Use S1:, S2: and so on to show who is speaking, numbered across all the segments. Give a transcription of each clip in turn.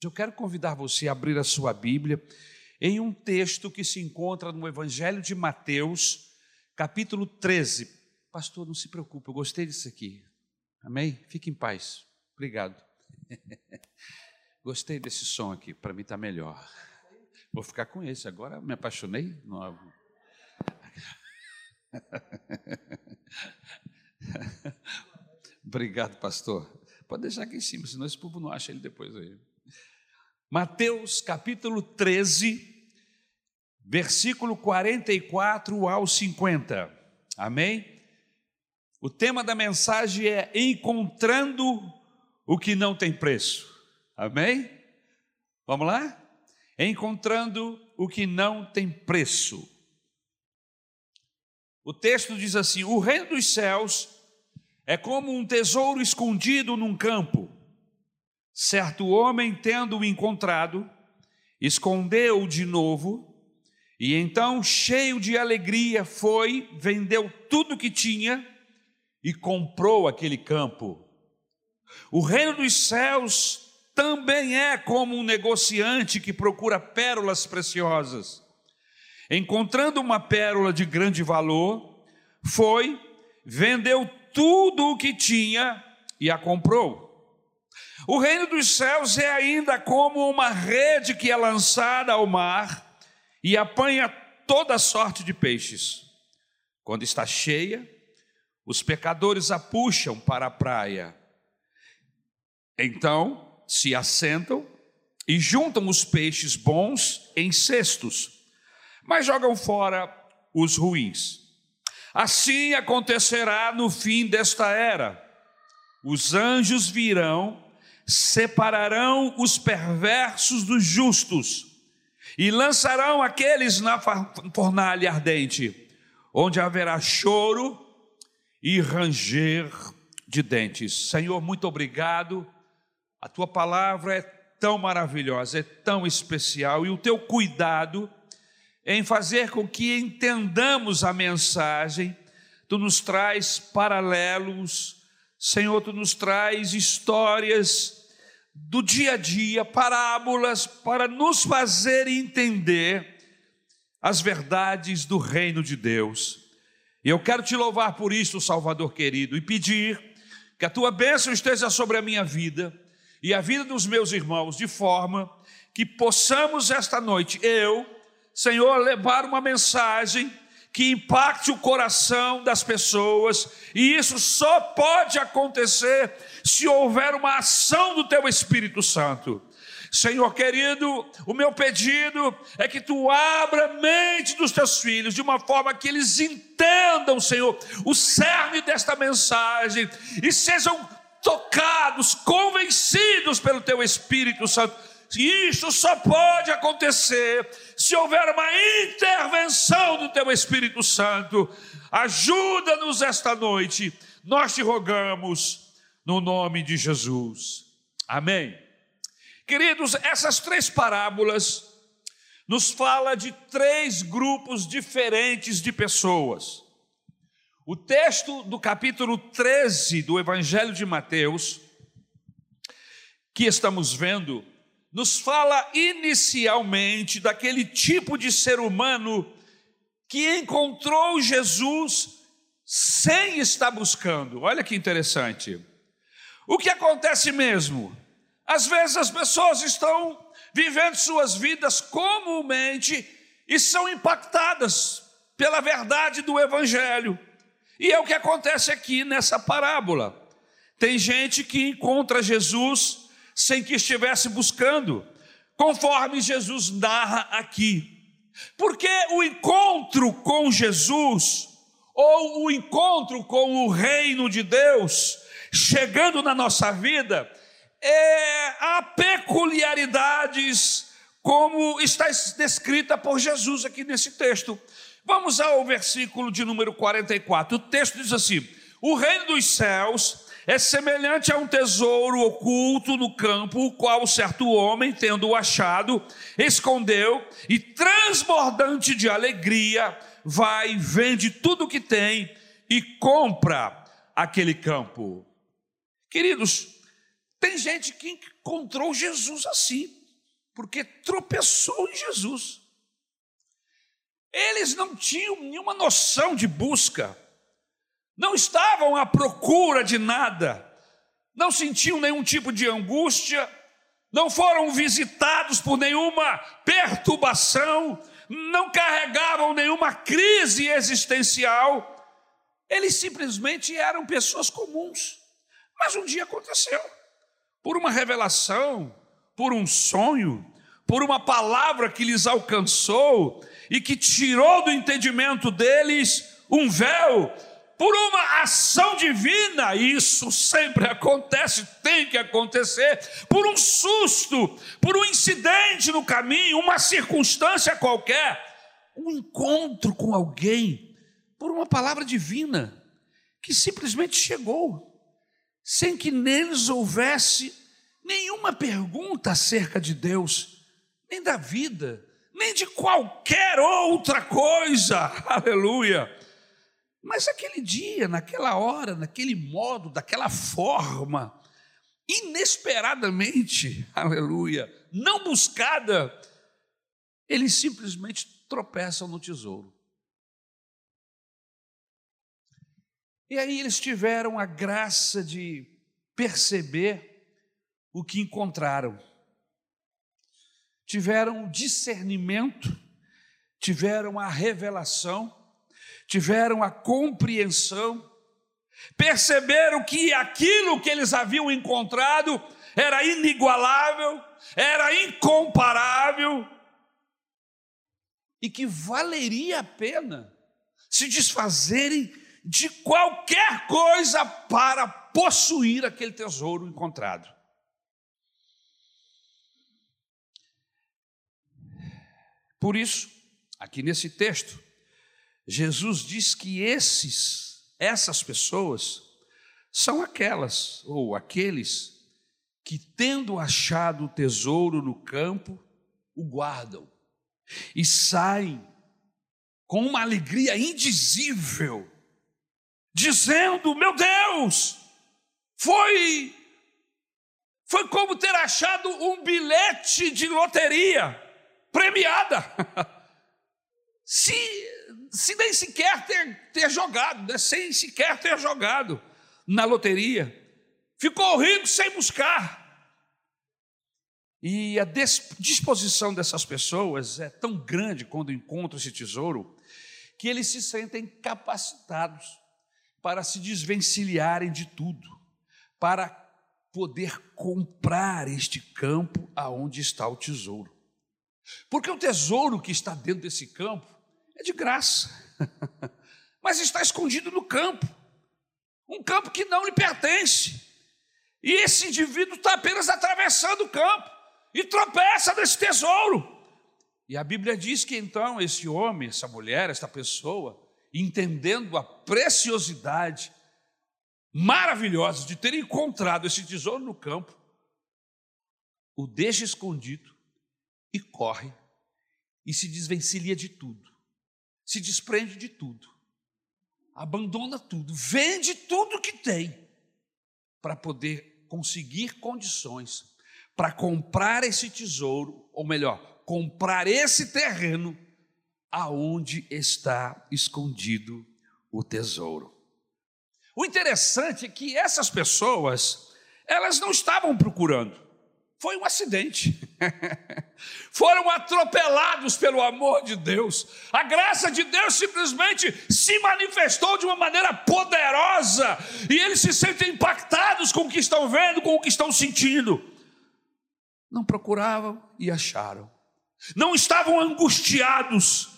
S1: Eu quero convidar você a abrir a sua Bíblia em um texto que se encontra no Evangelho de Mateus, capítulo 13. Pastor, não se preocupe, eu gostei disso aqui. Amém? Fique em paz. Obrigado. Gostei desse som aqui, para mim está melhor. Vou ficar com esse, agora me apaixonei. Não... Obrigado, pastor. Pode deixar aqui em cima, senão esse povo não acha ele depois aí. Mateus capítulo 13, versículo 44 ao 50. Amém? O tema da mensagem é Encontrando o que não tem preço. Amém? Vamos lá? Encontrando o que não tem preço. O texto diz assim: O reino dos céus é como um tesouro escondido num campo Certo homem, tendo-o encontrado, escondeu-o de novo, e então, cheio de alegria, foi, vendeu tudo que tinha e comprou aquele campo. O reino dos céus também é como um negociante que procura pérolas preciosas. Encontrando uma pérola de grande valor, foi, vendeu tudo o que tinha e a comprou. O reino dos céus é ainda como uma rede que é lançada ao mar e apanha toda sorte de peixes. Quando está cheia, os pecadores a puxam para a praia. Então se assentam e juntam os peixes bons em cestos, mas jogam fora os ruins. Assim acontecerá no fim desta era. Os anjos virão separarão os perversos dos justos e lançarão aqueles na fornalha ardente, onde haverá choro e ranger de dentes. Senhor, muito obrigado. A tua palavra é tão maravilhosa, é tão especial e o teu cuidado em fazer com que entendamos a mensagem, tu nos traz paralelos, Senhor, tu nos traz histórias do dia a dia, parábolas para nos fazer entender as verdades do reino de Deus. E eu quero te louvar por isso, Salvador querido, e pedir que a tua bênção esteja sobre a minha vida e a vida dos meus irmãos, de forma que possamos esta noite, eu, Senhor, levar uma mensagem que impacte o coração das pessoas, e isso só pode acontecer se houver uma ação do teu Espírito Santo. Senhor querido, o meu pedido é que tu abra a mente dos teus filhos de uma forma que eles entendam, Senhor, o cerne desta mensagem e sejam tocados, convencidos pelo teu Espírito Santo. Isso só pode acontecer se houver uma intervenção do teu Espírito Santo. Ajuda-nos esta noite, nós te rogamos no nome de Jesus. Amém. Queridos, essas três parábolas nos fala de três grupos diferentes de pessoas. O texto do capítulo 13 do Evangelho de Mateus, que estamos vendo, nos fala inicialmente daquele tipo de ser humano que encontrou Jesus sem estar buscando. Olha que interessante. O que acontece mesmo? Às vezes as pessoas estão vivendo suas vidas comumente e são impactadas pela verdade do Evangelho. E é o que acontece aqui nessa parábola. Tem gente que encontra Jesus sem que estivesse buscando, conforme Jesus narra aqui. Porque o encontro com Jesus, ou o encontro com o reino de Deus, chegando na nossa vida, é, há peculiaridades como está descrita por Jesus aqui nesse texto. Vamos ao versículo de número 44. O texto diz assim: O reino dos céus é semelhante a um tesouro oculto no campo, o qual certo homem, tendo-o achado, escondeu e, transbordante de alegria, vai, vende tudo o que tem e compra aquele campo. Queridos, Tem gente que encontrou Jesus assim, porque tropeçou em Jesus. Eles não tinham nenhuma noção de busca, não estavam à procura de nada, não sentiam nenhum tipo de angústia, não foram visitados por nenhuma perturbação, não carregavam nenhuma crise existencial, eles simplesmente eram pessoas comuns. Mas um dia aconteceu, por uma revelação, por um sonho, por uma palavra que lhes alcançou e que tirou do entendimento deles um véu, por uma ação divina, isso sempre acontece, tem que acontecer, por um susto, por um incidente no caminho, uma circunstância qualquer, um encontro com alguém, por uma palavra divina, que simplesmente chegou, sem que neles houvesse nenhuma pergunta acerca de Deus, nem da vida, nem de qualquer outra coisa, aleluia mas aquele dia, naquela hora, naquele modo, daquela forma, inesperadamente, aleluia, não buscada, eles simplesmente tropeçam no tesouro. E aí eles tiveram a graça de perceber o que encontraram. Tiveram o discernimento, tiveram a revelação tiveram a compreensão, perceberam que aquilo que eles haviam encontrado era inigualável, era incomparável, e que valeria a pena se desfazerem de qualquer coisa para possuir aquele tesouro encontrado. Por isso, aqui nesse texto, Jesus diz que esses, essas pessoas, são aquelas ou aqueles que, tendo achado o tesouro no campo, o guardam e saem com uma alegria indizível, dizendo: Meu Deus, foi foi como ter achado um bilhete de loteria premiada. Se se nem sequer ter, ter jogado, né? sem sequer ter jogado na loteria. Ficou rico sem buscar. E a disposição dessas pessoas é tão grande quando encontram esse tesouro, que eles se sentem capacitados para se desvencilharem de tudo, para poder comprar este campo aonde está o tesouro. Porque o tesouro que está dentro desse campo é de graça, mas está escondido no campo um campo que não lhe pertence. E esse indivíduo está apenas atravessando o campo e tropeça nesse tesouro. E a Bíblia diz que então esse homem, essa mulher, esta pessoa, entendendo a preciosidade maravilhosa de ter encontrado esse tesouro no campo, o deixa escondido e corre e se desvencilha de tudo se desprende de tudo, abandona tudo, vende tudo que tem para poder conseguir condições para comprar esse tesouro, ou melhor, comprar esse terreno aonde está escondido o tesouro. O interessante é que essas pessoas, elas não estavam procurando. Foi um acidente. Foram atropelados pelo amor de Deus. A graça de Deus simplesmente se manifestou de uma maneira poderosa e eles se sentem impactados com o que estão vendo, com o que estão sentindo. Não procuravam e acharam. Não estavam angustiados.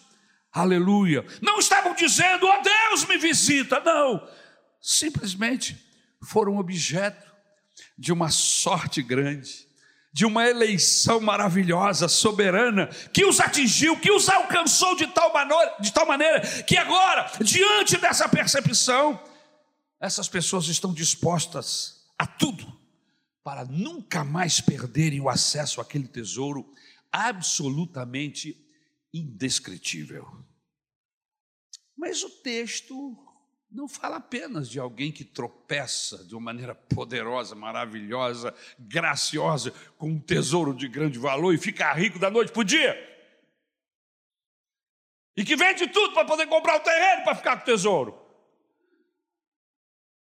S1: Aleluia. Não estavam dizendo, ó oh, Deus me visita. Não. Simplesmente foram objeto de uma sorte grande de uma eleição maravilhosa, soberana, que os atingiu, que os alcançou de tal, maneira, de tal maneira que agora, diante dessa percepção, essas pessoas estão dispostas a tudo para nunca mais perderem o acesso àquele tesouro absolutamente indescritível. Mas o texto não fala apenas de alguém que tropeça de uma maneira poderosa, maravilhosa, graciosa, com um tesouro de grande valor e fica rico da noite para o dia. E que vende tudo para poder comprar o terreno para ficar com o tesouro.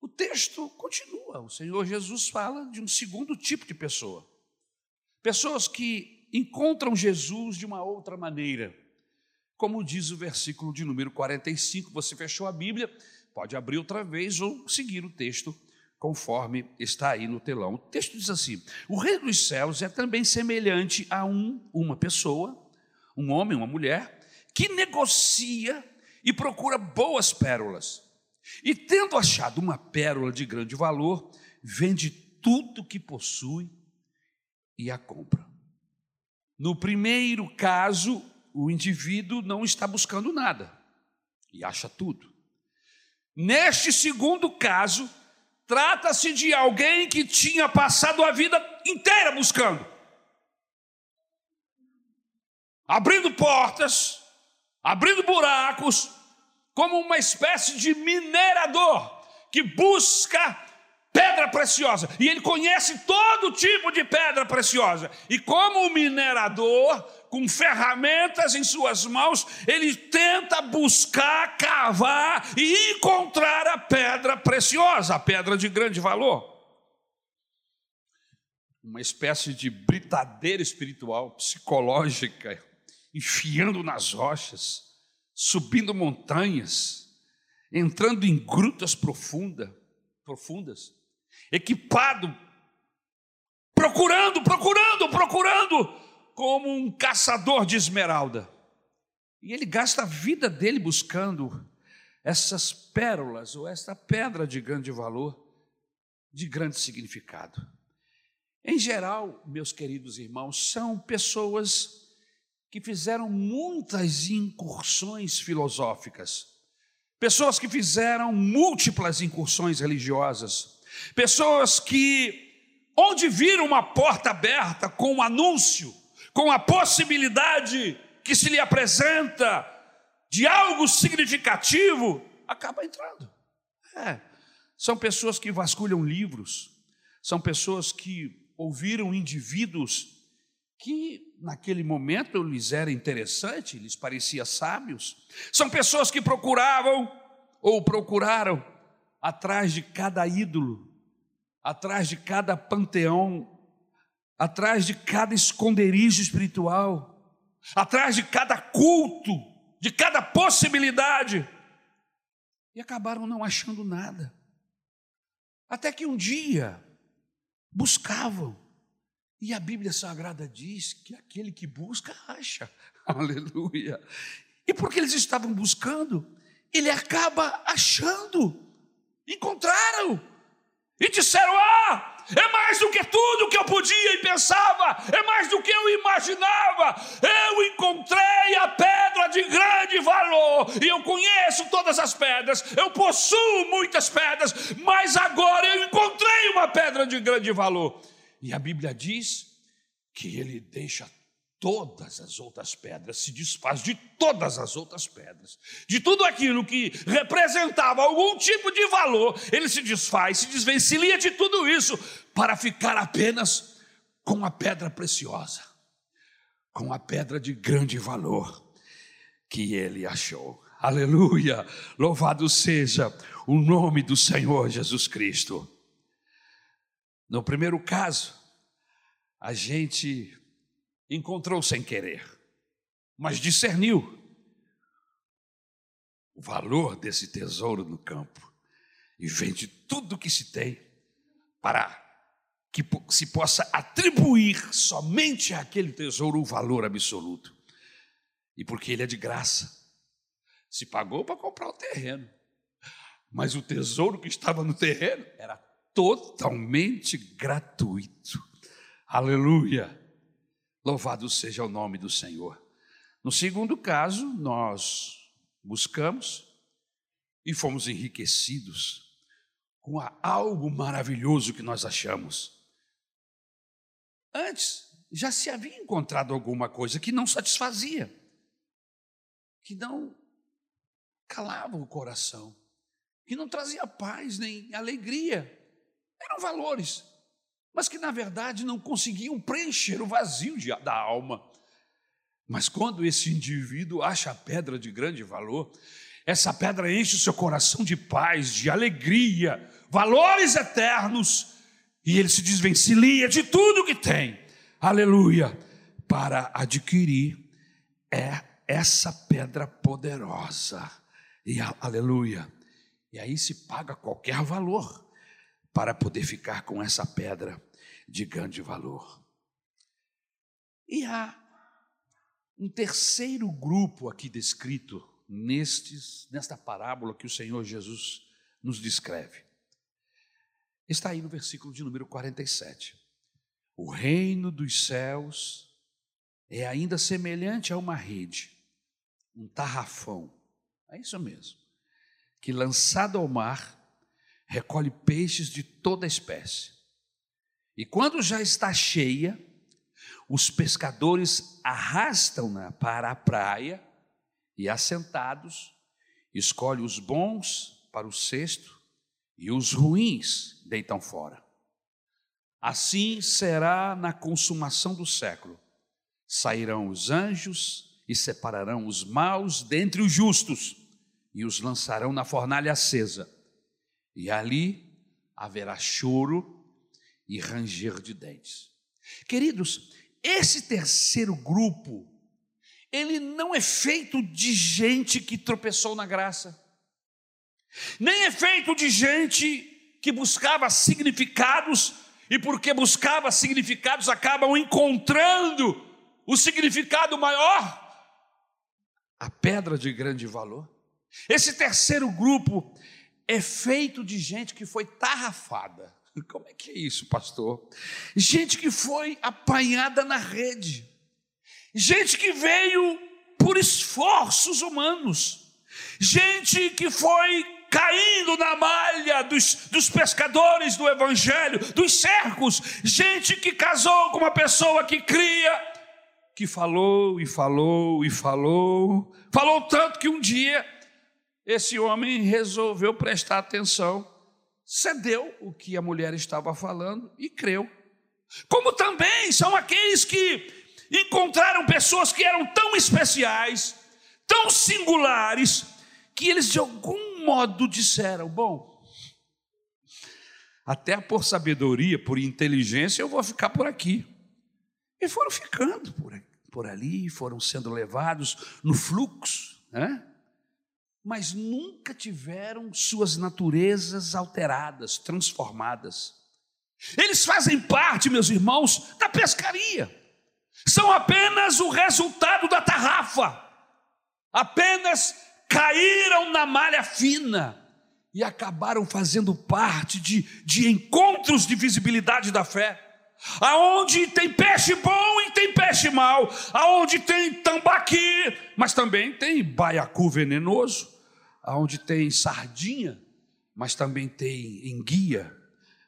S1: O texto continua. O Senhor Jesus fala de um segundo tipo de pessoa. Pessoas que encontram Jesus de uma outra maneira. Como diz o versículo de número 45, você fechou a Bíblia, pode abrir outra vez ou seguir o texto conforme está aí no telão. O texto diz assim: O reino dos céus é também semelhante a um, uma pessoa, um homem, uma mulher, que negocia e procura boas pérolas. E tendo achado uma pérola de grande valor, vende tudo que possui e a compra. No primeiro caso, o indivíduo não está buscando nada e acha tudo. Neste segundo caso, trata-se de alguém que tinha passado a vida inteira buscando, abrindo portas, abrindo buracos, como uma espécie de minerador que busca pedra preciosa. E ele conhece todo tipo de pedra preciosa. E como o minerador, com ferramentas em suas mãos, ele tenta buscar, cavar e encontrar a pedra preciosa, a pedra de grande valor. Uma espécie de britadeira espiritual, psicológica, enfiando nas rochas, subindo montanhas, entrando em grutas profunda, profundas, equipado, procurando, procurando, procurando, como um caçador de esmeralda. E ele gasta a vida dele buscando essas pérolas ou esta pedra de grande valor, de grande significado. Em geral, meus queridos irmãos, são pessoas que fizeram muitas incursões filosóficas, pessoas que fizeram múltiplas incursões religiosas, pessoas que, onde viram uma porta aberta com um anúncio, com a possibilidade que se lhe apresenta de algo significativo, acaba entrando. É. São pessoas que vasculham livros, são pessoas que ouviram indivíduos que naquele momento lhes era interessante, lhes parecia sábios. São pessoas que procuravam ou procuraram atrás de cada ídolo, atrás de cada panteão, atrás de cada esconderijo espiritual, atrás de cada culto, de cada possibilidade, e acabaram não achando nada. Até que um dia buscavam e a Bíblia Sagrada diz que aquele que busca, acha. Aleluia. E porque eles estavam buscando, ele acaba achando. Encontraram. E disseram: Ah, é mais do que tudo que eu podia e pensava, é mais do que eu imaginava. Eu encontrei a pedra de grande valor, e eu conheço todas as pedras, eu possuo muitas pedras, mas agora eu encontrei uma pedra de grande valor. E a Bíblia diz que ele deixa todas as outras pedras, se desfaz de todas as outras pedras, de tudo aquilo que representava algum tipo de valor, ele se desfaz, se desvencilha de tudo isso para ficar apenas com a pedra preciosa, com a pedra de grande valor que ele achou. Aleluia! Louvado seja o nome do Senhor Jesus Cristo. No primeiro caso, a gente encontrou sem querer, mas discerniu o valor desse tesouro no campo e vende tudo o que se tem para que se possa atribuir somente àquele tesouro o valor absoluto. E porque ele é de graça, se pagou para comprar o terreno, mas o tesouro que estava no terreno era totalmente gratuito. Aleluia! Louvado seja o nome do Senhor. No segundo caso, nós buscamos e fomos enriquecidos com algo maravilhoso que nós achamos. Antes, já se havia encontrado alguma coisa que não satisfazia, que não calava o coração, que não trazia paz nem alegria. Eram valores, mas que na verdade não conseguiam preencher o vazio de, da alma. Mas quando esse indivíduo acha a pedra de grande valor, essa pedra enche o seu coração de paz, de alegria, valores eternos, e ele se desvencilha de tudo que tem, aleluia, para adquirir é essa pedra poderosa, e aleluia, e aí se paga qualquer valor para poder ficar com essa pedra de grande valor. E há um terceiro grupo aqui descrito nestes, nesta parábola que o Senhor Jesus nos descreve. Está aí no versículo de número 47. O reino dos céus é ainda semelhante a uma rede, um tarrafão, é isso mesmo, que lançado ao mar, recolhe peixes de toda espécie. E quando já está cheia, os pescadores arrastam-na para a praia e, assentados, escolhe os bons para o cesto e os ruins deitam fora. Assim será na consumação do século. Sairão os anjos e separarão os maus dentre os justos e os lançarão na fornalha acesa. E ali haverá choro e ranger de dentes. Queridos, esse terceiro grupo, ele não é feito de gente que tropeçou na graça, nem é feito de gente que buscava significados e porque buscava significados acabam encontrando o significado maior, a pedra de grande valor. Esse terceiro grupo é feito de gente que foi tarrafada. Como é que é isso, pastor? Gente que foi apanhada na rede, gente que veio por esforços humanos, gente que foi caindo na malha dos, dos pescadores do evangelho, dos cercos, gente que casou com uma pessoa que cria, que falou e falou e falou, falou tanto que um dia esse homem resolveu prestar atenção cedeu o que a mulher estava falando e creu. Como também são aqueles que encontraram pessoas que eram tão especiais, tão singulares, que eles de algum modo disseram: Bom, até por sabedoria, por inteligência, eu vou ficar por aqui. E foram ficando por, por ali, foram sendo levados no fluxo, né? Mas nunca tiveram suas naturezas alteradas, transformadas. Eles fazem parte, meus irmãos, da pescaria. São apenas o resultado da tarrafa. Apenas caíram na malha fina e acabaram fazendo parte de, de encontros de visibilidade da fé. Aonde tem peixe bom e tem peixe mau, aonde tem tambaqui, mas também tem baiacu venenoso, aonde tem sardinha, mas também tem enguia,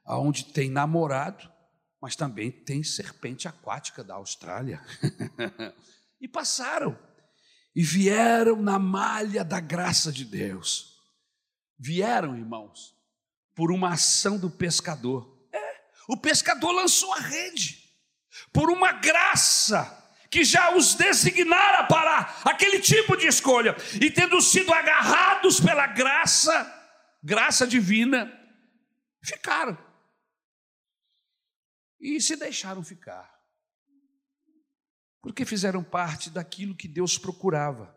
S1: aonde tem namorado, mas também tem serpente aquática da Austrália. e passaram e vieram na malha da graça de Deus. Vieram, irmãos, por uma ação do pescador. É, o pescador lançou a rede por uma graça que já os designara para aquele tipo de escolha, e tendo sido agarrados pela graça, graça divina, ficaram. E se deixaram ficar. Porque fizeram parte daquilo que Deus procurava.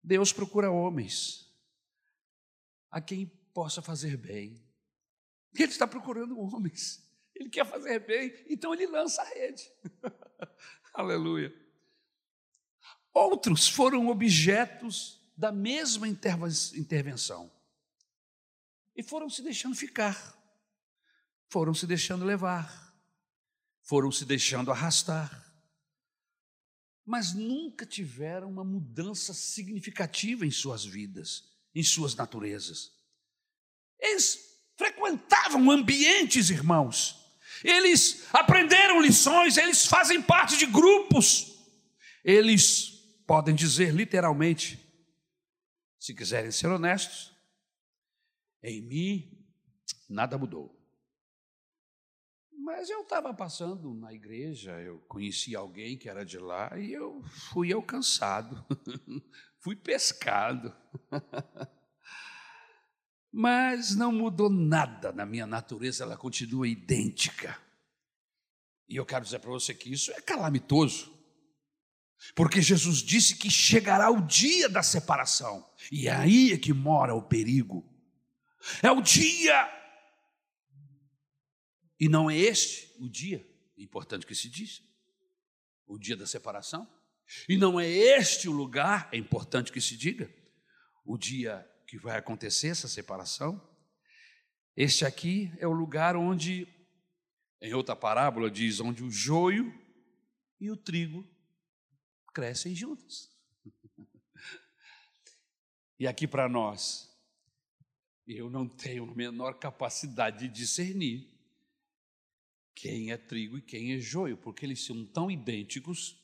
S1: Deus procura homens a quem possa fazer bem. Ele está procurando homens ele quer fazer bem, então ele lança a rede. Aleluia. Outros foram objetos da mesma intervenção e foram se deixando ficar, foram se deixando levar, foram se deixando arrastar, mas nunca tiveram uma mudança significativa em suas vidas, em suas naturezas. Eles frequentavam ambientes, irmãos, eles aprenderam lições, eles fazem parte de grupos. Eles podem dizer literalmente: Se quiserem ser honestos, em mim nada mudou. Mas eu estava passando na igreja, eu conheci alguém que era de lá e eu fui alcançado, fui pescado. Mas não mudou nada na minha natureza, ela continua idêntica. E eu quero dizer para você que isso é calamitoso. Porque Jesus disse que chegará o dia da separação, e é aí é que mora o perigo. É o dia, e não é este o dia, é importante que se diz, o dia da separação, e não é este o lugar, é importante que se diga, o dia que vai acontecer essa separação. Este aqui é o lugar onde, em outra parábola, diz: onde o joio e o trigo crescem juntos. E aqui para nós, eu não tenho a menor capacidade de discernir quem é trigo e quem é joio, porque eles são tão idênticos,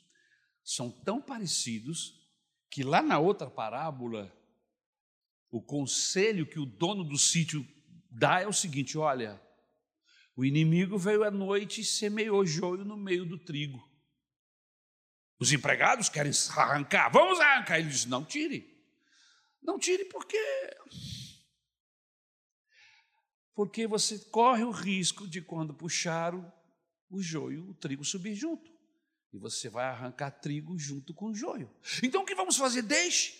S1: são tão parecidos, que lá na outra parábola, o conselho que o dono do sítio dá é o seguinte: olha, o inimigo veio à noite e semeou joio no meio do trigo. Os empregados querem arrancar, vamos arrancar. Ele diz: não tire. Não tire porque. Porque você corre o risco de, quando puxar o, o joio, o trigo subir junto. E você vai arrancar trigo junto com o joio. Então o que vamos fazer? Deixe.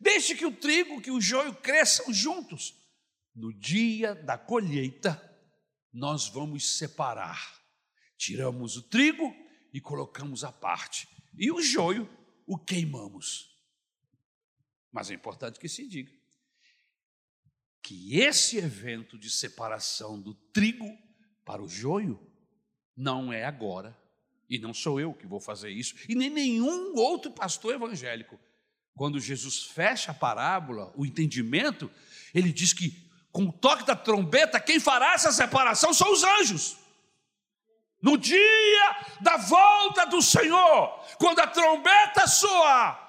S1: Deixe que o trigo, que o joio cresçam juntos. No dia da colheita, nós vamos separar. Tiramos o trigo e colocamos à parte e o joio o queimamos. Mas é importante que se diga que esse evento de separação do trigo para o joio não é agora, e não sou eu que vou fazer isso, e nem nenhum outro pastor evangélico. Quando Jesus fecha a parábola, o entendimento, ele diz que com o toque da trombeta, quem fará essa separação são os anjos. No dia da volta do Senhor, quando a trombeta soar,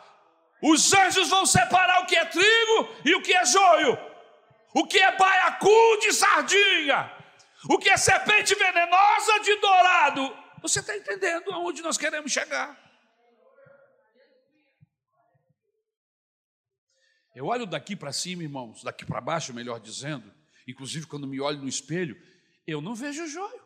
S1: os anjos vão separar o que é trigo e o que é joio, o que é baiacu de sardinha, o que é serpente venenosa de dourado. Você está entendendo aonde nós queremos chegar? Eu olho daqui para cima, irmãos, daqui para baixo, melhor dizendo, inclusive quando me olho no espelho, eu não vejo joio.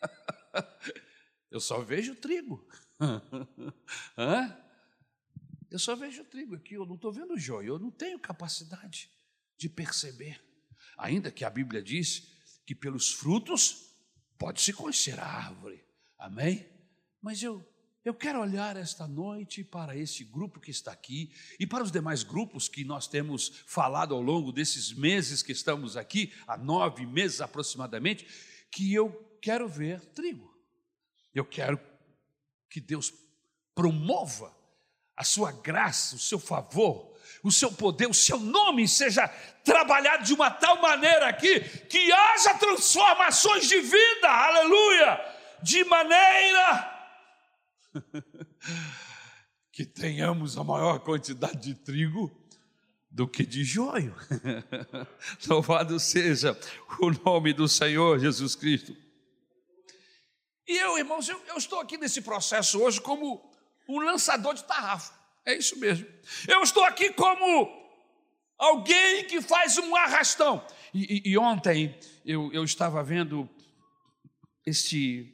S1: Eu só vejo trigo. Eu só vejo trigo aqui, eu não estou vendo joio, eu não tenho capacidade de perceber. Ainda que a Bíblia diz que pelos frutos pode-se conhecer a árvore. Amém? Mas eu, eu quero olhar esta noite para esse grupo que está aqui e para os demais grupos que nós temos falado ao longo desses meses que estamos aqui, há nove meses aproximadamente, que eu quero ver trigo. Eu quero que Deus promova a sua graça, o seu favor, o seu poder, o seu nome seja trabalhado de uma tal maneira aqui que haja transformações de vida, aleluia, de maneira que tenhamos a maior quantidade de trigo do que de joio. Louvado seja o nome do Senhor Jesus Cristo. E eu, irmãos, eu, eu estou aqui nesse processo hoje como um lançador de tarrafa. É isso mesmo. Eu estou aqui como alguém que faz um arrastão. E, e, e ontem eu, eu estava vendo este.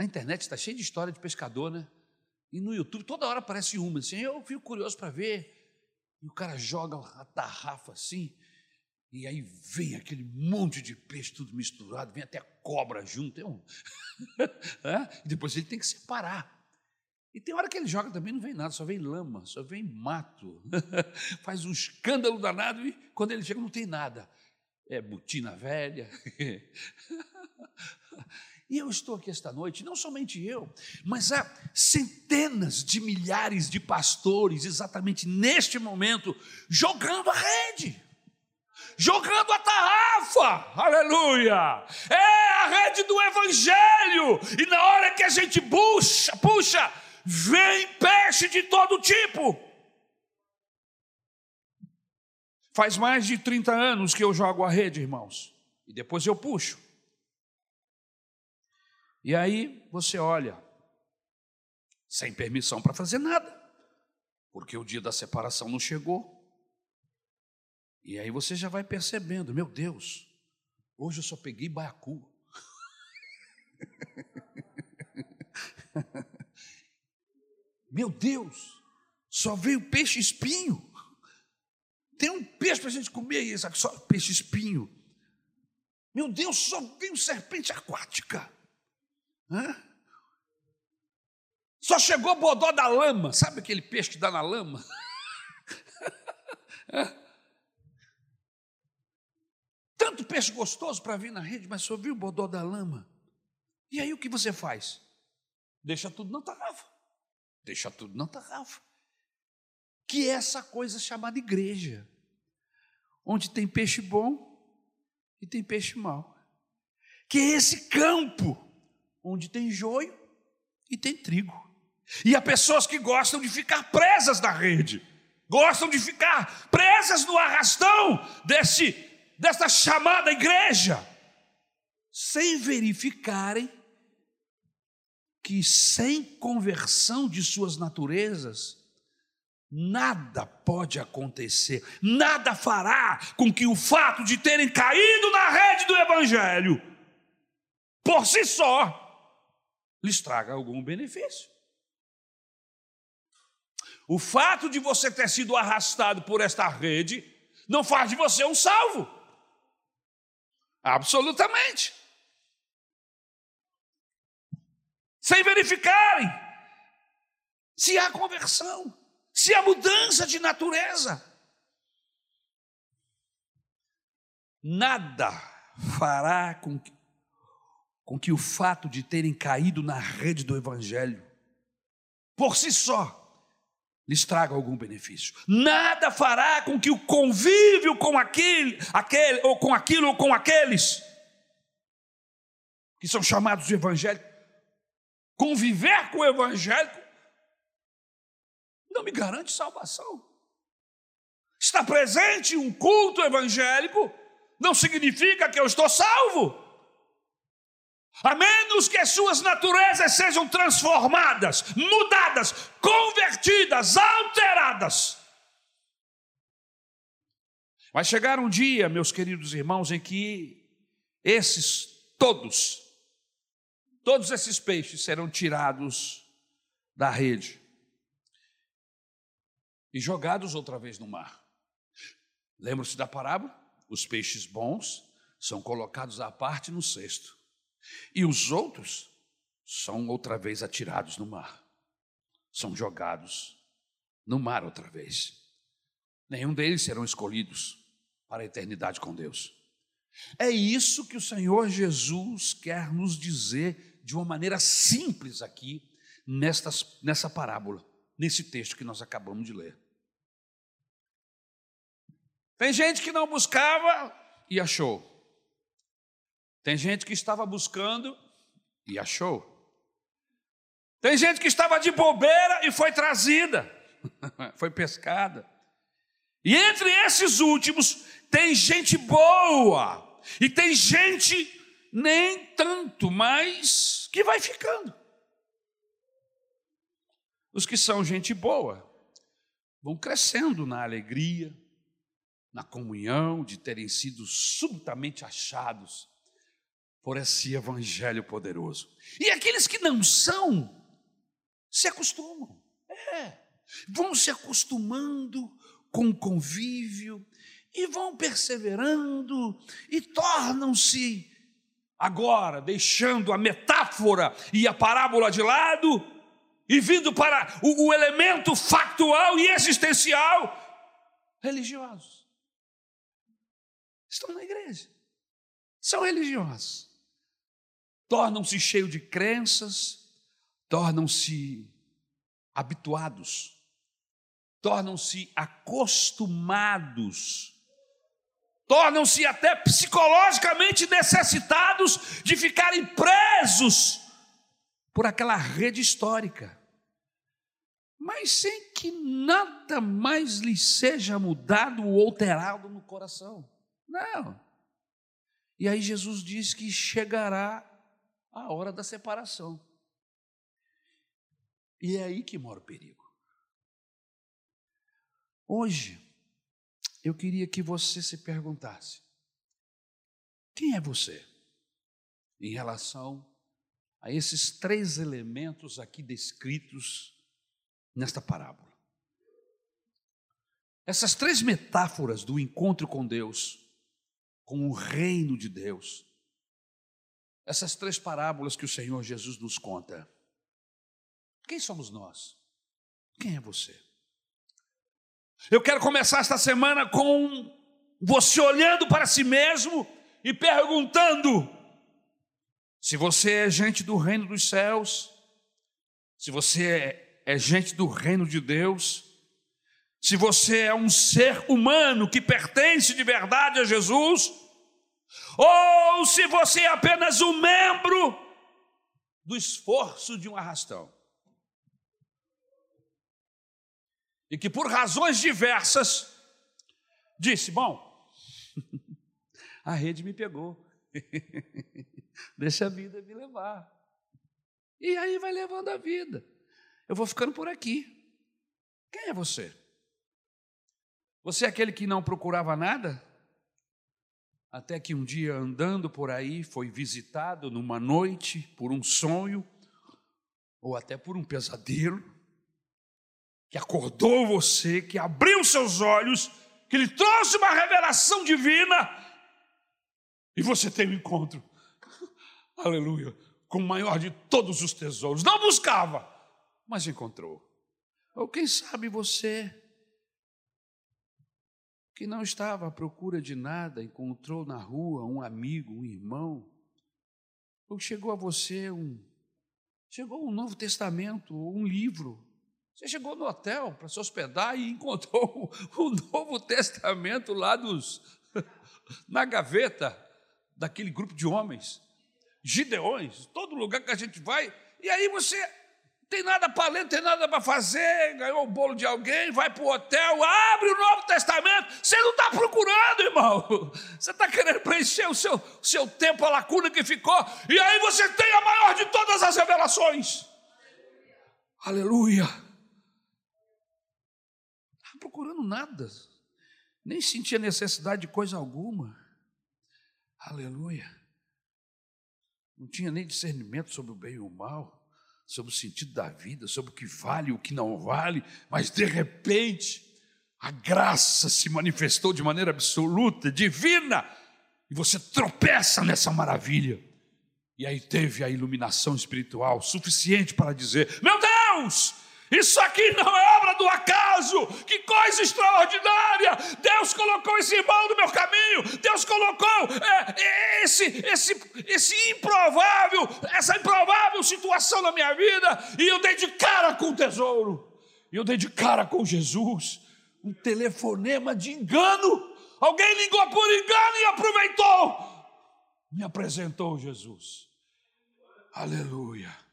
S1: Na internet está cheio de história de pescador, né? E no YouTube toda hora aparece uma assim. Eu fico curioso para ver. E o cara joga a tarrafa assim. E aí vem aquele monte de peixe tudo misturado, vem até cobra junto. É um... é? Depois ele tem que separar. E tem hora que ele joga também não vem nada, só vem lama, só vem mato. Faz um escândalo danado e quando ele chega não tem nada. É botina velha. e eu estou aqui esta noite, não somente eu, mas há centenas de milhares de pastores exatamente neste momento jogando a rede jogando a tarrafa, aleluia. É a rede do Evangelho, e na hora que a gente puxa, puxa, vem peixe de todo tipo. Faz mais de 30 anos que eu jogo a rede, irmãos, e depois eu puxo. E aí você olha, sem permissão para fazer nada, porque o dia da separação não chegou. E aí você já vai percebendo, meu Deus, hoje eu só peguei baiacu. meu Deus, só veio peixe espinho. Tem um peixe para a gente comer aí, só peixe espinho. Meu Deus, só veio serpente aquática. Hã? Só chegou bodó da lama, sabe aquele peixe que dá na lama? Tanto peixe gostoso para vir na rede, mas só viu o bodó da lama. E aí o que você faz? Deixa tudo na tarrafa. Deixa tudo na tarrafa. Que é essa coisa chamada igreja, onde tem peixe bom e tem peixe mau. Que é esse campo onde tem joio e tem trigo. E há pessoas que gostam de ficar presas na rede, gostam de ficar presas no arrastão desse, dessa chamada igreja, sem verificarem que sem conversão de suas naturezas, nada pode acontecer, nada fará com que o fato de terem caído na rede do Evangelho, por si só, lhes traga algum benefício. O fato de você ter sido arrastado por esta rede não faz de você um salvo. Absolutamente. Sem verificarem se há conversão, se há mudança de natureza. Nada fará com que, com que o fato de terem caído na rede do Evangelho, por si só, lhes traga algum benefício. Nada fará com que o convívio com aquele, aquele ou com aquilo ou com aqueles que são chamados de evangélicos, conviver com o evangélico não me garante salvação. Estar presente em um culto evangélico não significa que eu estou salvo a menos que as suas naturezas sejam transformadas, mudadas, convertidas, alteradas. Vai chegar um dia, meus queridos irmãos, em que esses todos, todos esses peixes serão tirados da rede e jogados outra vez no mar. Lembra-se da parábola? Os peixes bons são colocados à parte no cesto e os outros são outra vez atirados no mar, são jogados no mar outra vez. Nenhum deles serão escolhidos para a eternidade com Deus. É isso que o Senhor Jesus quer nos dizer de uma maneira simples aqui, nestas, nessa parábola, nesse texto que nós acabamos de ler. Tem gente que não buscava e achou. Tem gente que estava buscando e achou. Tem gente que estava de bobeira e foi trazida, foi pescada. E entre esses últimos, tem gente boa, e tem gente nem tanto, mas que vai ficando. Os que são gente boa vão crescendo na alegria, na comunhão de terem sido subitamente achados por esse evangelho poderoso. E aqueles que não são, se acostumam. É, vão se acostumando com o convívio e vão perseverando e tornam-se agora, deixando a metáfora e a parábola de lado e vindo para o, o elemento factual e existencial, religiosos. Estão na igreja, são religiosos tornam-se cheios de crenças, tornam-se habituados, tornam-se acostumados, tornam-se até psicologicamente necessitados de ficarem presos por aquela rede histórica. mas sem que nada mais lhe seja mudado ou alterado no coração. Não. E aí Jesus diz que chegará a hora da separação. E é aí que mora o perigo. Hoje, eu queria que você se perguntasse: quem é você em relação a esses três elementos aqui descritos nesta parábola? Essas três metáforas do encontro com Deus, com o reino de Deus, essas três parábolas que o Senhor Jesus nos conta. Quem somos nós? Quem é você? Eu quero começar esta semana com você olhando para si mesmo e perguntando se você é gente do reino dos céus, se você é, gente do reino de Deus, se você é um ser humano que pertence de verdade a Jesus, ou se você é apenas um membro do esforço de um arrastão. E que por razões diversas disse: Bom, a rede me pegou, deixa a vida me levar. E aí vai levando a vida. Eu vou ficando por aqui. Quem é você? Você é aquele que não procurava nada? Até que um dia, andando por aí, foi visitado numa noite por um sonho, ou até por um pesadelo, que acordou você, que abriu seus olhos, que lhe trouxe uma revelação divina, e você tem um encontro, aleluia, com o maior de todos os tesouros. Não buscava, mas encontrou. Ou quem sabe você que não estava à procura de nada, encontrou na rua um amigo, um irmão, ou chegou a você um chegou um Novo Testamento, um livro. Você chegou no hotel para se hospedar e encontrou o Novo Testamento lá dos na gaveta daquele grupo de homens, gideões, todo lugar que a gente vai, e aí você tem nada para ler, não tem nada para fazer, ganhou o bolo de alguém, vai para o hotel, abre o Novo Testamento. Você não está procurando, irmão. Você está querendo preencher o seu, seu tempo, a lacuna que ficou, e aí você tem a maior de todas as revelações. Aleluia. Não estava procurando nada, nem sentia necessidade de coisa alguma. Aleluia. Não tinha nem discernimento sobre o bem e o mal sobre o sentido da vida, sobre o que vale o que não vale, mas de repente a graça se manifestou de maneira absoluta, divina, e você tropeça nessa maravilha. E aí teve a iluminação espiritual suficiente para dizer: Meu Deus, isso aqui não é obra do acaso, que coisa extraordinária! Deus colocou esse irmão no meu caminho, Deus colocou é, esse, esse, esse improvável, essa improvável situação na minha vida, e eu dei de cara com o tesouro, e eu dei de cara com Jesus. Um telefonema de engano, alguém ligou por engano e aproveitou, me apresentou Jesus. Aleluia.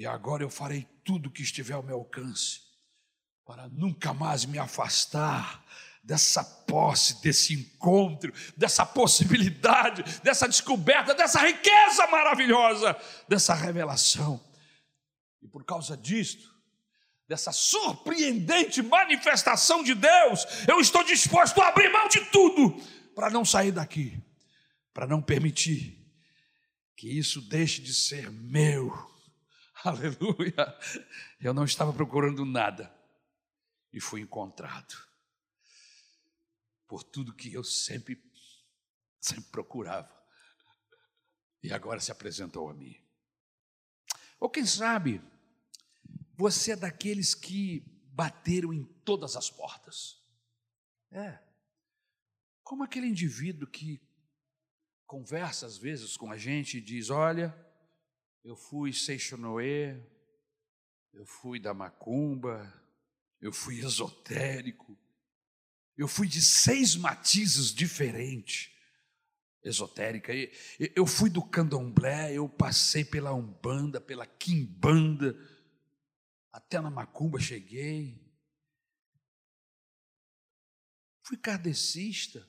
S1: E agora eu farei tudo que estiver ao meu alcance, para nunca mais me afastar dessa posse, desse encontro, dessa possibilidade, dessa descoberta, dessa riqueza maravilhosa, dessa revelação. E por causa disto, dessa surpreendente manifestação de Deus, eu estou disposto a abrir mão de tudo para não sair daqui, para não permitir que isso deixe de ser meu Aleluia. Eu não estava procurando nada e fui encontrado por tudo que eu sempre, sempre procurava. E agora se apresentou a mim. Ou quem sabe, você é daqueles que bateram em todas as portas. É. Como aquele indivíduo que conversa às vezes com a gente e diz: Olha, eu fui Seixonoé, eu fui da macumba, eu fui esotérico, eu fui de seis matizes diferentes esotérica. Eu fui do candomblé, eu passei pela umbanda, pela quimbanda, até na macumba cheguei. Fui kardecista,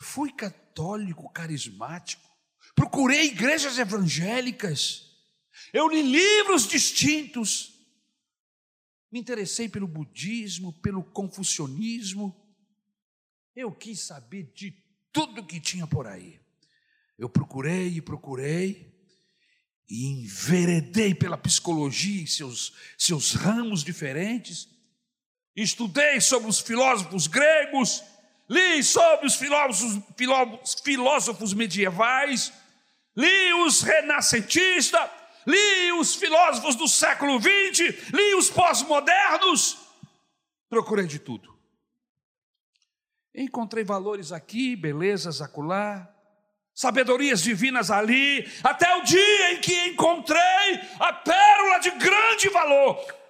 S1: fui católico carismático, procurei igrejas evangélicas, eu li livros distintos, me interessei pelo budismo, pelo confucionismo, eu quis saber de tudo que tinha por aí. Eu procurei e procurei, e enveredei pela psicologia e seus, seus ramos diferentes, estudei sobre os filósofos gregos, li sobre os filósofos, filósofos medievais, li os renascentistas, li os filósofos do século XX, li os pós-modernos, procurei de tudo. Encontrei valores aqui, belezas acolá, sabedorias divinas ali, até o dia em que encontrei a pérola de grande valor.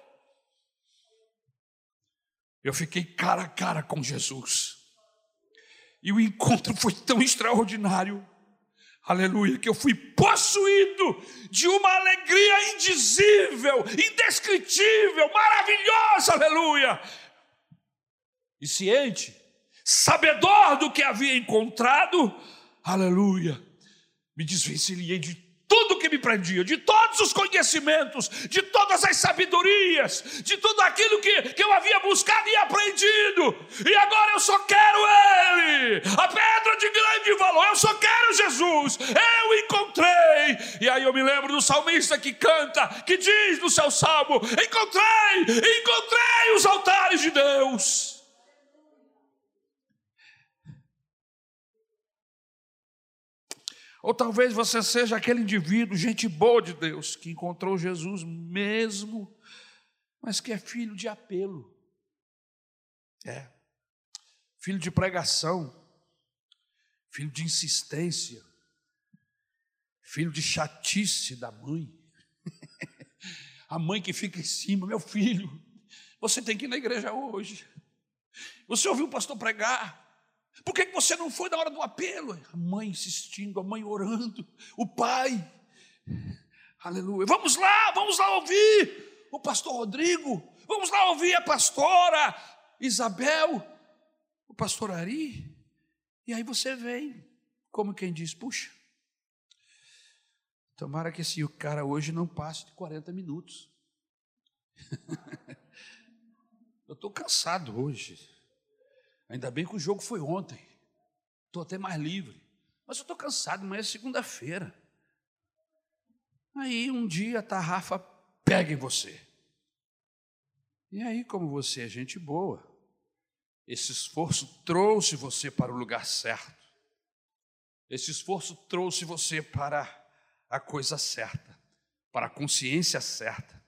S1: Eu fiquei cara a cara com Jesus. E o encontro foi tão extraordinário, aleluia, que eu fui possuído de uma alegria indizível, indescritível, maravilhosa, aleluia. E ciente, sabedor do que havia encontrado, aleluia, me desvencilhei de tudo que me prendia, de todos os conhecimentos, de todas as sabedorias, de tudo aquilo que, que eu havia buscado e aprendido, e agora eu só quero Ele, a pedra de grande valor, eu só quero Jesus, eu encontrei. E aí eu me lembro do salmista que canta, que diz no seu salmo: Encontrei, encontrei os altares de Deus. Ou talvez você seja aquele indivíduo, gente boa de Deus, que encontrou Jesus mesmo, mas que é filho de apelo. É. Filho de pregação, filho de insistência, filho de chatice da mãe. A mãe que fica em cima, meu filho, você tem que ir na igreja hoje. Você ouviu o pastor pregar? Por que você não foi na hora do apelo? A mãe insistindo, a mãe orando, o pai. Aleluia. Vamos lá, vamos lá ouvir o pastor Rodrigo. Vamos lá ouvir a pastora Isabel, o pastor Ari. E aí você vem, como quem diz, puxa, tomara que esse cara hoje não passe de 40 minutos. Eu estou cansado hoje. Ainda bem que o jogo foi ontem. Estou até mais livre. Mas eu estou cansado, mas é segunda-feira. Aí um dia a tarrafa pega em você. E aí, como você é gente boa, esse esforço trouxe você para o lugar certo. Esse esforço trouxe você para a coisa certa, para a consciência certa,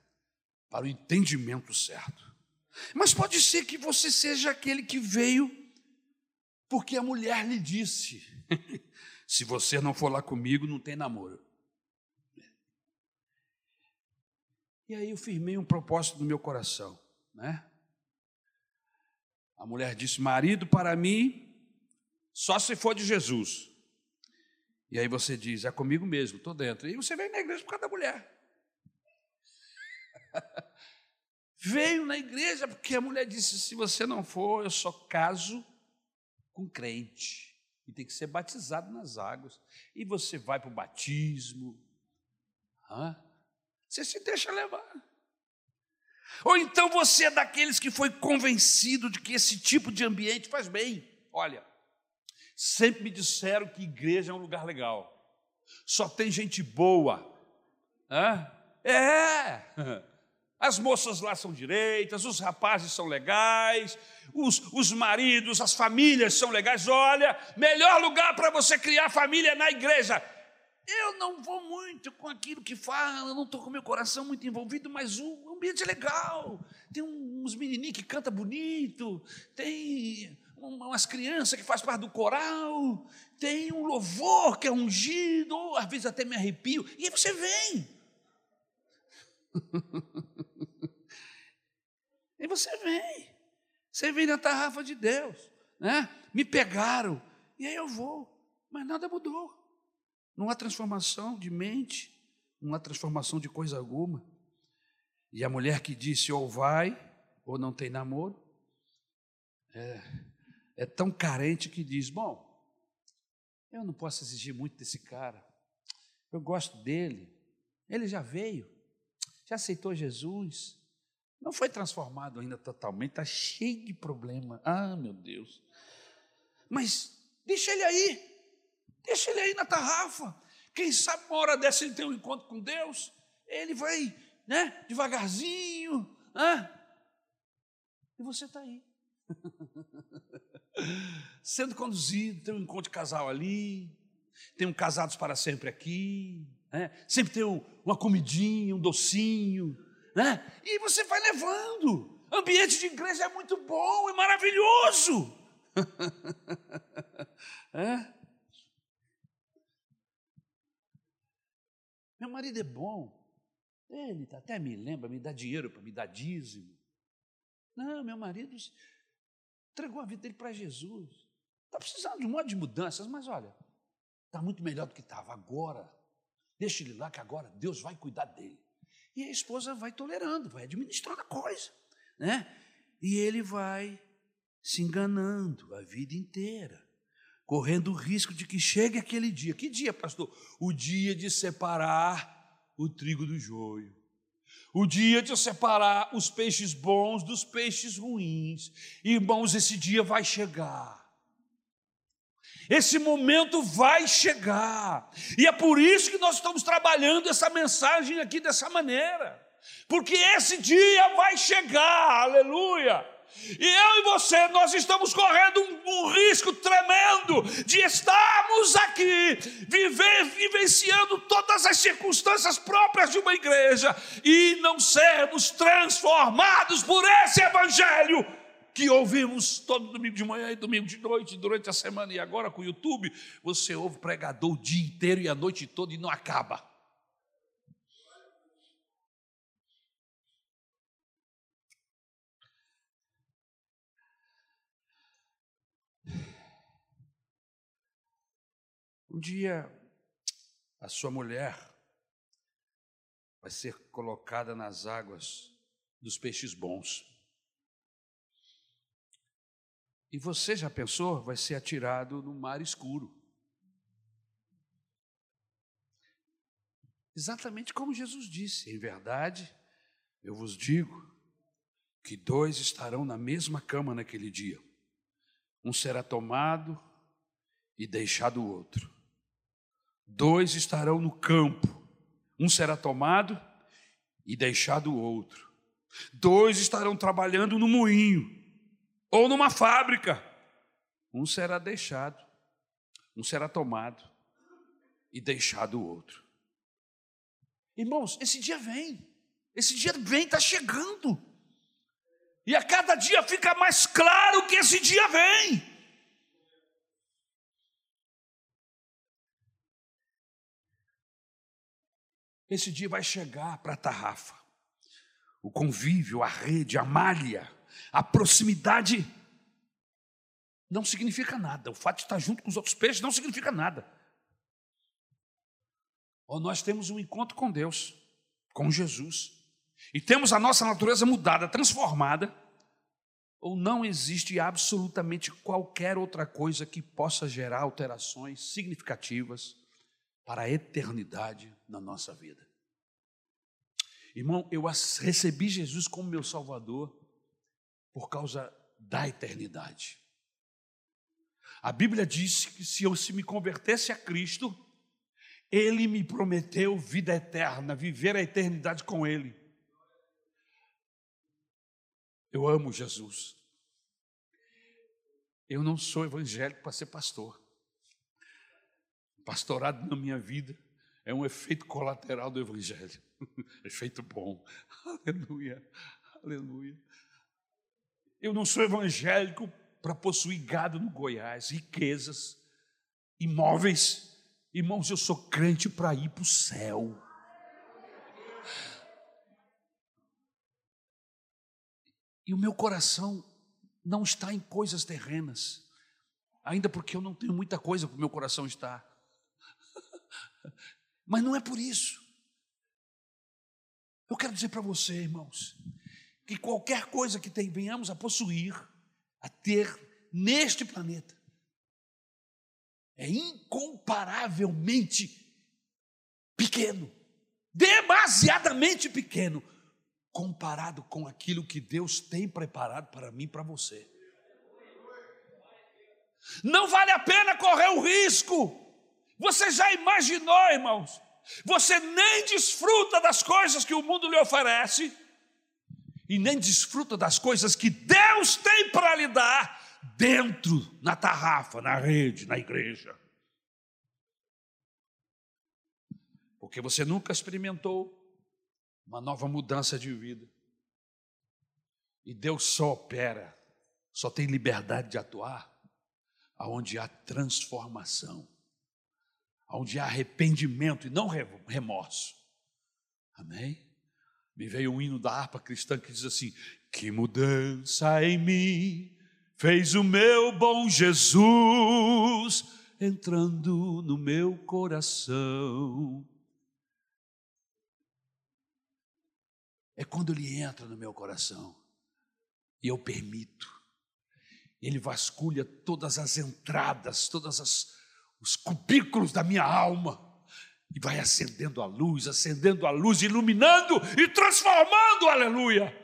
S1: para o entendimento certo. Mas pode ser que você seja aquele que veio porque a mulher lhe disse: se você não for lá comigo, não tem namoro. E aí eu firmei um propósito no meu coração, né? A mulher disse: marido para mim, só se for de Jesus. E aí você diz: é comigo mesmo, estou dentro. E você vem na igreja por causa da mulher. Veio na igreja porque a mulher disse: se você não for, eu só caso com crente. E tem que ser batizado nas águas. E você vai para o batismo. Hã? Você se deixa levar. Ou então você é daqueles que foi convencido de que esse tipo de ambiente faz bem. Olha, sempre me disseram que igreja é um lugar legal. Só tem gente boa. Hã? É. As moças lá são direitas, os rapazes são legais, os, os maridos, as famílias são legais. Olha, melhor lugar para você criar família é na igreja. Eu não vou muito com aquilo que fala, eu não estou com meu coração muito envolvido, mas o ambiente é legal. Tem uns menininhos que cantam bonito, tem umas crianças que faz parte do coral, tem um louvor que é ungido, às vezes até me arrepio, e aí você vem. e você vem. Você vem na tarrafa de Deus. Né? Me pegaram. E aí eu vou. Mas nada mudou. Não há transformação de mente. Não há transformação de coisa alguma. E a mulher que disse ou vai ou não tem namoro, é, é tão carente que diz: Bom, eu não posso exigir muito desse cara, eu gosto dele, ele já veio, já aceitou Jesus, não foi transformado ainda totalmente, está cheio de problema. Ah, meu Deus. Mas deixa ele aí, deixa ele aí na tarrafa. Quem sabe uma hora dessa ele tem um encontro com Deus, ele vai, né, devagarzinho, ah, e você está aí. Sendo conduzido, tem um encontro de casal ali, tem um casados para sempre aqui, né? sempre tem uma comidinha, um docinho, né? e você vai levando. Ambiente de igreja é muito bom, é maravilhoso. é? Meu marido é bom, ele até me lembra, me dá dinheiro para me dar dízimo. Não, meu marido entregou a vida dele para Jesus. Está precisando de um monte de mudanças, mas olha, está muito melhor do que estava agora. Deixa ele lá que agora Deus vai cuidar dele. E a esposa vai tolerando, vai administrando a coisa, né? E ele vai se enganando a vida inteira, correndo o risco de que chegue aquele dia. Que dia, pastor? O dia de separar o trigo do joio. O dia de separar os peixes bons dos peixes ruins. Irmãos, esse dia vai chegar. Esse momento vai chegar. E é por isso que nós estamos trabalhando essa mensagem aqui dessa maneira. Porque esse dia vai chegar, aleluia. E eu e você, nós estamos correndo um, um, risco tremendo de estarmos aqui, viver, vivenciando todas as circunstâncias próprias de uma igreja e não sermos transformados por esse evangelho que ouvimos todo domingo de manhã e domingo de noite, durante a semana e agora com o YouTube, você ouve pregador o dia inteiro e a noite toda e não acaba. Um dia, a sua mulher vai ser colocada nas águas dos peixes bons. E você já pensou? Vai ser atirado no mar escuro. Exatamente como Jesus disse: em verdade, eu vos digo que dois estarão na mesma cama naquele dia. Um será tomado e deixado o outro. Dois estarão no campo, um será tomado e deixado o outro. Dois estarão trabalhando no moinho ou numa fábrica, um será deixado, um será tomado e deixado o outro. Irmãos, esse dia vem, esse dia vem, está chegando. E a cada dia fica mais claro que esse dia vem. Esse dia vai chegar para a tarrafa. O convívio, a rede, a malha, a proximidade não significa nada. O fato de estar junto com os outros peixes não significa nada. Ou nós temos um encontro com Deus, com Jesus, e temos a nossa natureza mudada, transformada, ou não existe absolutamente qualquer outra coisa que possa gerar alterações significativas para a eternidade na nossa vida. Irmão, eu recebi Jesus como meu Salvador por causa da eternidade. A Bíblia diz que se eu se me convertesse a Cristo, Ele me prometeu vida eterna, viver a eternidade com Ele. Eu amo Jesus. Eu não sou evangélico para ser pastor. Pastorado na minha vida é um efeito colateral do Evangelho. efeito bom. Aleluia, aleluia. Eu não sou evangélico para possuir gado no Goiás, riquezas, imóveis. Irmãos, eu sou crente para ir para o céu. E o meu coração não está em coisas terrenas, ainda porque eu não tenho muita coisa para o meu coração estar. Mas não é por isso. Eu quero dizer para você, irmãos, que qualquer coisa que venhamos a possuir, a ter neste planeta, é incomparavelmente pequeno, demasiadamente pequeno, comparado com aquilo que Deus tem preparado para mim e para você. Não vale a pena correr o risco. Você já imaginou, irmãos? Você nem desfruta das coisas que o mundo lhe oferece e nem desfruta das coisas que Deus tem para lhe dar dentro, na tarrafa, na rede, na igreja. Porque você nunca experimentou uma nova mudança de vida. E Deus só opera, só tem liberdade de atuar aonde há transformação, aonde há arrependimento e não remorso. Amém? Me veio um hino da harpa cristã que diz assim: Que mudança em mim fez o meu bom Jesus entrando no meu coração. é quando ele entra no meu coração e eu permito. Ele vasculha todas as entradas, todos os cubículos da minha alma e vai acendendo a luz, acendendo a luz, iluminando e transformando, aleluia.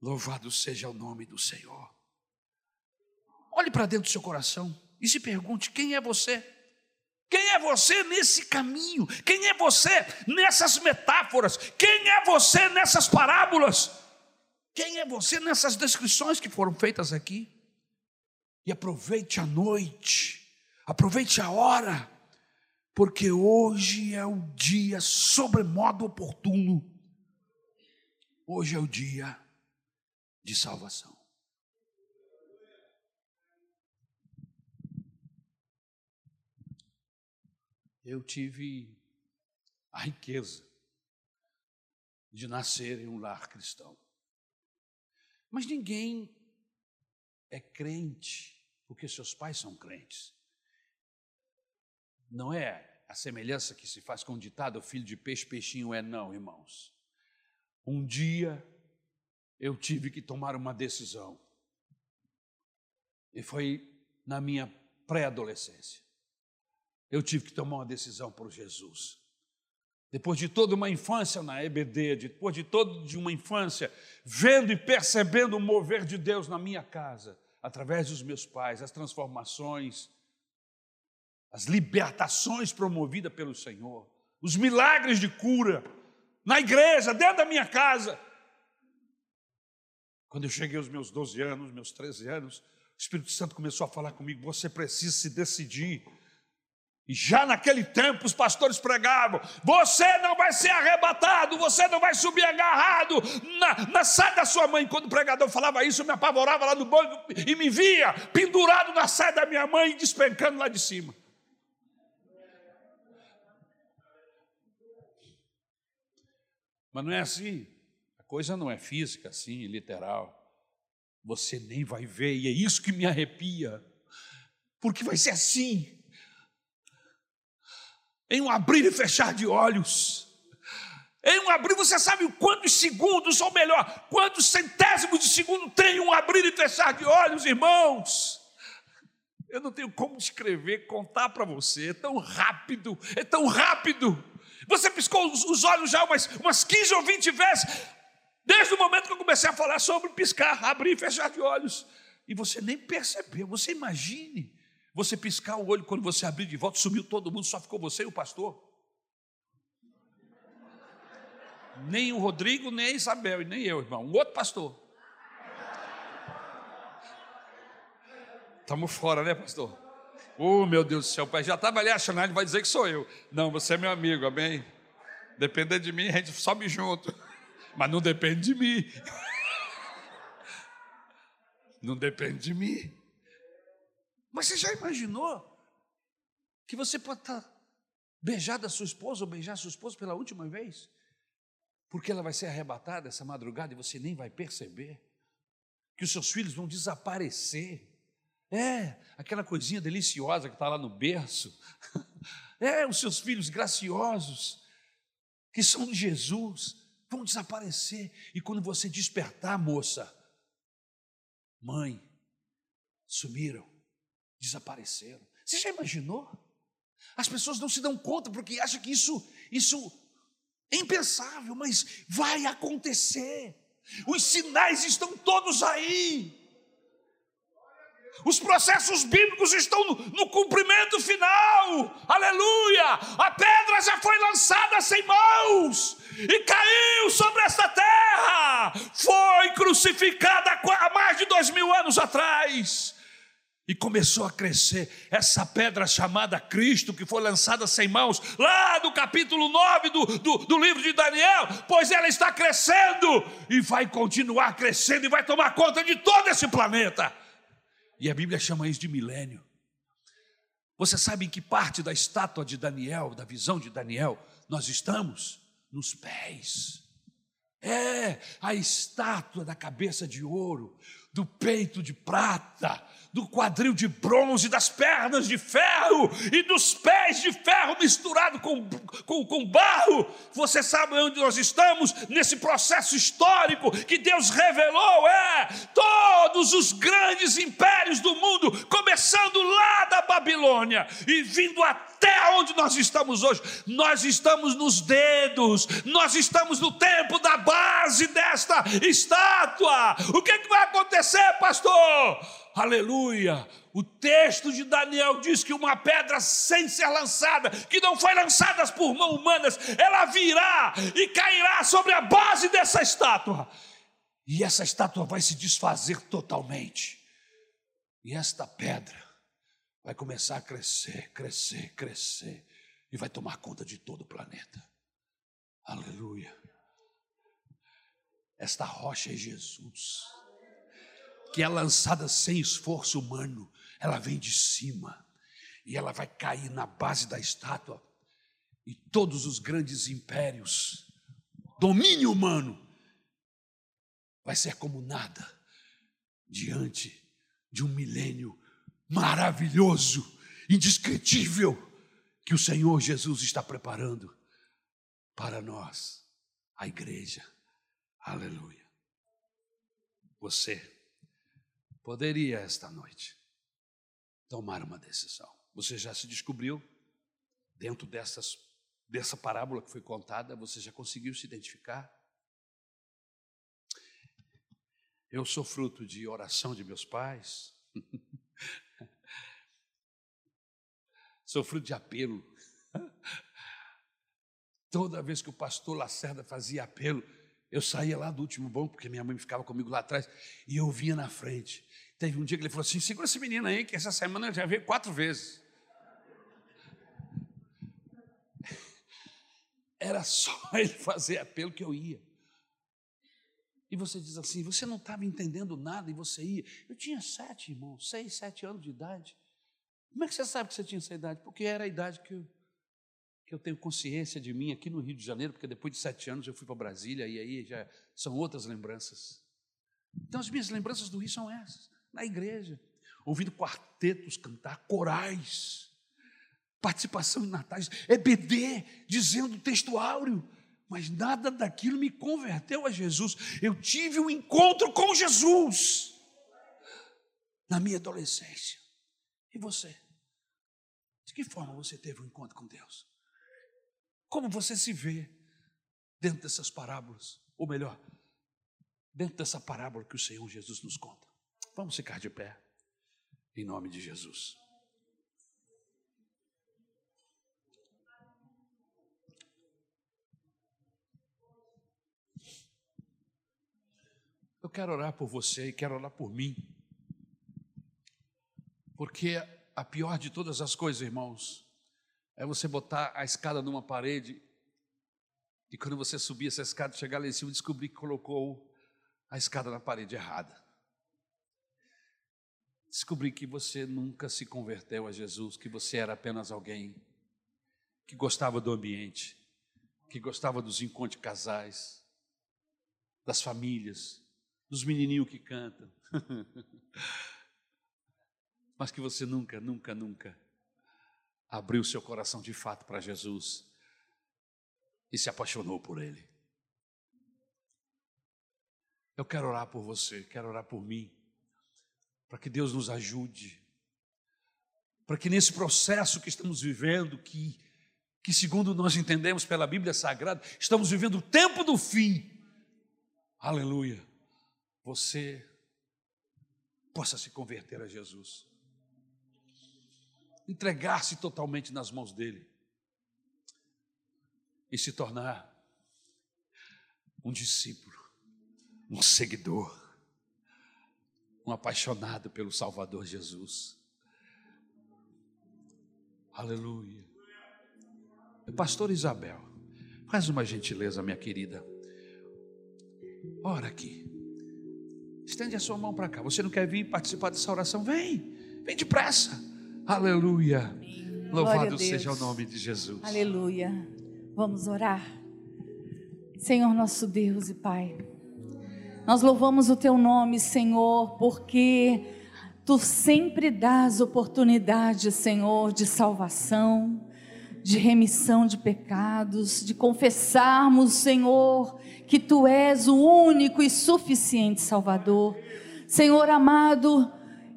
S1: Louvado seja o nome do Senhor. Olhe para dentro do seu coração e se pergunte: quem é você? Quem é você nesse caminho? Quem é você nessas metáforas? Quem é você nessas parábolas? Quem é você nessas descrições que foram feitas aqui? E aproveite a noite, aproveite a hora, porque hoje é o dia sobremodo oportuno. Hoje é o dia de salvação. eu tive a riqueza de nascer em um lar cristão. Mas ninguém é crente porque seus pais são crentes. Não é a semelhança que se faz com o ditado: filho de peixe, peixinho é, não, irmãos. Um dia eu tive que tomar uma decisão. E foi na minha pré-adolescência eu tive que tomar uma decisão por Jesus. Depois de toda uma infância na EBD, depois de toda uma infância vendo e percebendo o mover de Deus na minha casa, através dos meus pais, as transformações, as libertações promovidas pelo Senhor, os milagres de cura na igreja, dentro da minha casa. Quando eu cheguei aos meus 12 anos, meus 13 anos, o Espírito Santo começou a falar comigo: você precisa se decidir e já naquele tempo os pastores pregavam: você não vai ser arrebatado, você não vai subir agarrado na, na saia da sua mãe. Quando o pregador falava isso, eu me apavorava lá no banco e me via pendurado na saia da minha mãe, despencando lá de cima. Mas não é assim, a coisa não é física assim, literal. Você nem vai ver, e é isso que me arrepia, porque vai ser assim em um abrir e fechar de olhos. Em um abrir, você sabe quantos segundos, ou melhor, quantos centésimos de segundo tem um abrir e fechar de olhos, irmãos? Eu não tenho como descrever, contar para você, é tão rápido, é tão rápido. Você piscou os olhos já umas, umas 15 ou 20 vezes, desde o momento que eu comecei a falar sobre piscar, abrir e fechar de olhos, e você nem percebeu, você imagine você piscar o olho quando você abrir de volta, sumiu todo mundo, só ficou você e o pastor. Nem o Rodrigo, nem a Isabel, e nem eu, irmão. Um outro pastor. Estamos fora, né, pastor? Oh, meu Deus do céu, pai, já estava ali achando, ele vai dizer que sou eu. Não, você é meu amigo, amém? Depender de mim, a gente sobe junto. Mas não depende de mim. Não depende de mim. Mas você já imaginou que você pode estar beijado a sua esposa ou beijar a sua esposa pela última vez? Porque ela vai ser arrebatada essa madrugada e você nem vai perceber. Que os seus filhos vão desaparecer. É, aquela coisinha deliciosa que está lá no berço. É, os seus filhos graciosos. que são de Jesus, vão desaparecer. E quando você despertar, moça, mãe, sumiram, desapareceram. Você já imaginou? As pessoas não se dão conta porque acham que isso, isso é impensável, mas vai acontecer. Os sinais estão todos aí. Os processos bíblicos estão no, no, cumprimento final. Aleluia! A pedra já foi lançada sem mãos e caiu sobre esta terra. Foi crucificada há mais de dois mil anos atrás e começou a crescer essa pedra chamada Cristo, que foi lançada sem mãos, lá no capítulo 9 do, do, do, livro de Daniel, pois ela está crescendo e vai continuar crescendo e vai tomar conta de todo esse planeta. E a Bíblia chama isso de milênio. Você sabe em que parte da estátua de Daniel, da visão de Daniel, nós estamos? Nos pés. É, a estátua da cabeça de ouro, do peito de prata, do quadril de bronze, das pernas de ferro e dos pés de ferro misturado com, com, com barro. Você sabe onde nós estamos nesse processo histórico que Deus revelou? É todos os grandes impérios do mundo, começando lá da Babilônia e vindo até onde nós estamos hoje. Nós estamos nos dedos, nós estamos no tempo da base desta estátua. O que, é que vai acontecer, pastor? Aleluia! O texto de Daniel diz que uma pedra sem ser lançada, que não foi lançada por mãos humanas, ela virá e cairá sobre a base dessa estátua. E essa estátua vai se desfazer totalmente. E esta pedra vai começar a crescer, crescer, crescer e vai tomar conta de todo o planeta. Aleluia. Esta rocha é Jesus que é lançada sem esforço humano, ela vem de cima e ela vai cair na base da estátua, e todos os grandes impérios, domínio humano, vai ser como nada diante de um milênio maravilhoso, indescritível, que o Senhor Jesus está preparando para nós, a igreja. Aleluia. Você poderia esta noite tomar uma decisão. Você já se descobriu dentro dessas, dessa parábola que foi contada, você já conseguiu se identificar? Eu sou fruto de oração de meus pais. sou fruto de apelo. Toda vez que o pastor Lacerda fazia apelo, eu saía lá do último banco, porque minha mãe ficava comigo lá atrás, e eu vinha na frente. Teve um dia que ele falou assim: segura esse menino aí, que essa semana ele já veio quatro vezes. Era só ele fazer apelo que eu ia. E você diz assim: você não estava entendendo nada e você ia. Eu tinha sete, irmãos, seis, sete anos de idade. Como é que você sabe que você tinha essa idade? Porque era a idade que eu que eu tenho consciência de mim aqui no Rio de Janeiro, porque depois de sete anos eu fui para Brasília e aí já são outras lembranças. Então as minhas lembranças do Rio são essas, na igreja, ouvindo quartetos cantar, corais, participação em natais, EBD, dizendo texto áureo, mas nada daquilo me converteu a Jesus. Eu tive um encontro com Jesus na minha adolescência. E você? De que forma você teve um encontro com Deus? Como você se vê dentro dessas parábolas? Ou melhor, dentro dessa parábola que o Senhor Jesus nos conta. Vamos ficar de pé, em nome de Jesus. Eu quero orar por você e quero orar por mim, porque a pior de todas as coisas, irmãos, é você botar a escada numa parede e quando você subir essa escada, chegar lá em cima, descobrir que colocou a escada na parede errada. Descobrir que você nunca se converteu a Jesus, que você era apenas alguém que gostava do ambiente, que gostava dos encontros de casais, das famílias, dos menininhos que cantam. Mas que você nunca, nunca, nunca abriu seu coração de fato para Jesus. e se apaixonou por ele. Eu quero orar por você, quero orar por mim, para que Deus nos ajude, para que nesse processo que estamos vivendo, que, que segundo nós entendemos pela Bíblia Sagrada, estamos vivendo o tempo do fim, aleluia, você possa se converter a Jesus, entregar-se totalmente nas mãos dEle e se tornar um discípulo, um seguidor, um apaixonado pelo Salvador Jesus. Aleluia. Pastor Isabel, faz uma gentileza, minha querida. Ora aqui. Estende a sua mão para cá. Você não quer vir participar dessa oração? Vem, vem depressa. Aleluia. Amém. Louvado seja o nome de Jesus.
S2: Aleluia. Vamos orar. Senhor nosso Deus e Pai, nós louvamos o Teu nome, Senhor, porque Tu sempre dás oportunidade, Senhor, de salvação, de remissão de pecados, de confessarmos, Senhor, que Tu és o único e suficiente Salvador. Senhor amado,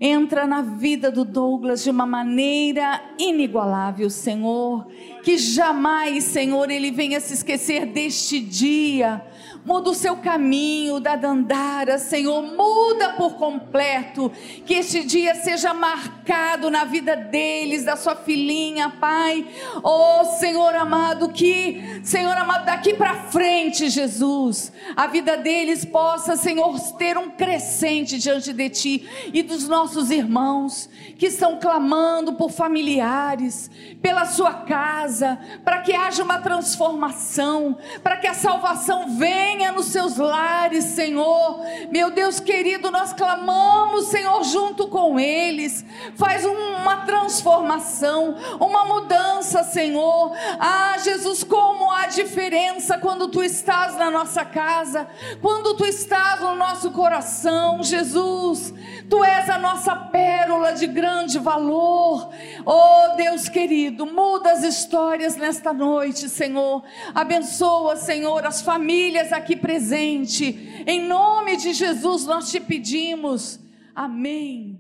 S2: entra na vida do Douglas de uma maneira inigualável, Senhor. Que jamais, Senhor, ele venha se esquecer deste dia muda o seu caminho da Dandara, Senhor, muda por completo, que este dia seja marcado na vida deles, da sua filhinha, Pai, oh Senhor amado, que, Senhor amado, daqui para frente, Jesus, a vida deles possa, Senhor, ter um crescente diante de Ti e dos nossos irmãos que estão clamando por familiares, pela sua casa, para que haja uma transformação, para que a salvação venha venha nos seus lares, Senhor. Meu Deus querido, nós clamamos, Senhor, junto com eles. Faz uma transformação, uma mudança, Senhor. Ah, Jesus, como há diferença quando tu estás na nossa casa, quando tu estás no nosso coração, Jesus. Tu és a nossa pérola de grande valor. Oh, Deus querido, muda as histórias nesta noite, Senhor. Abençoa, Senhor, as famílias aqui aqui presente. Em nome de Jesus nós te pedimos. Amém.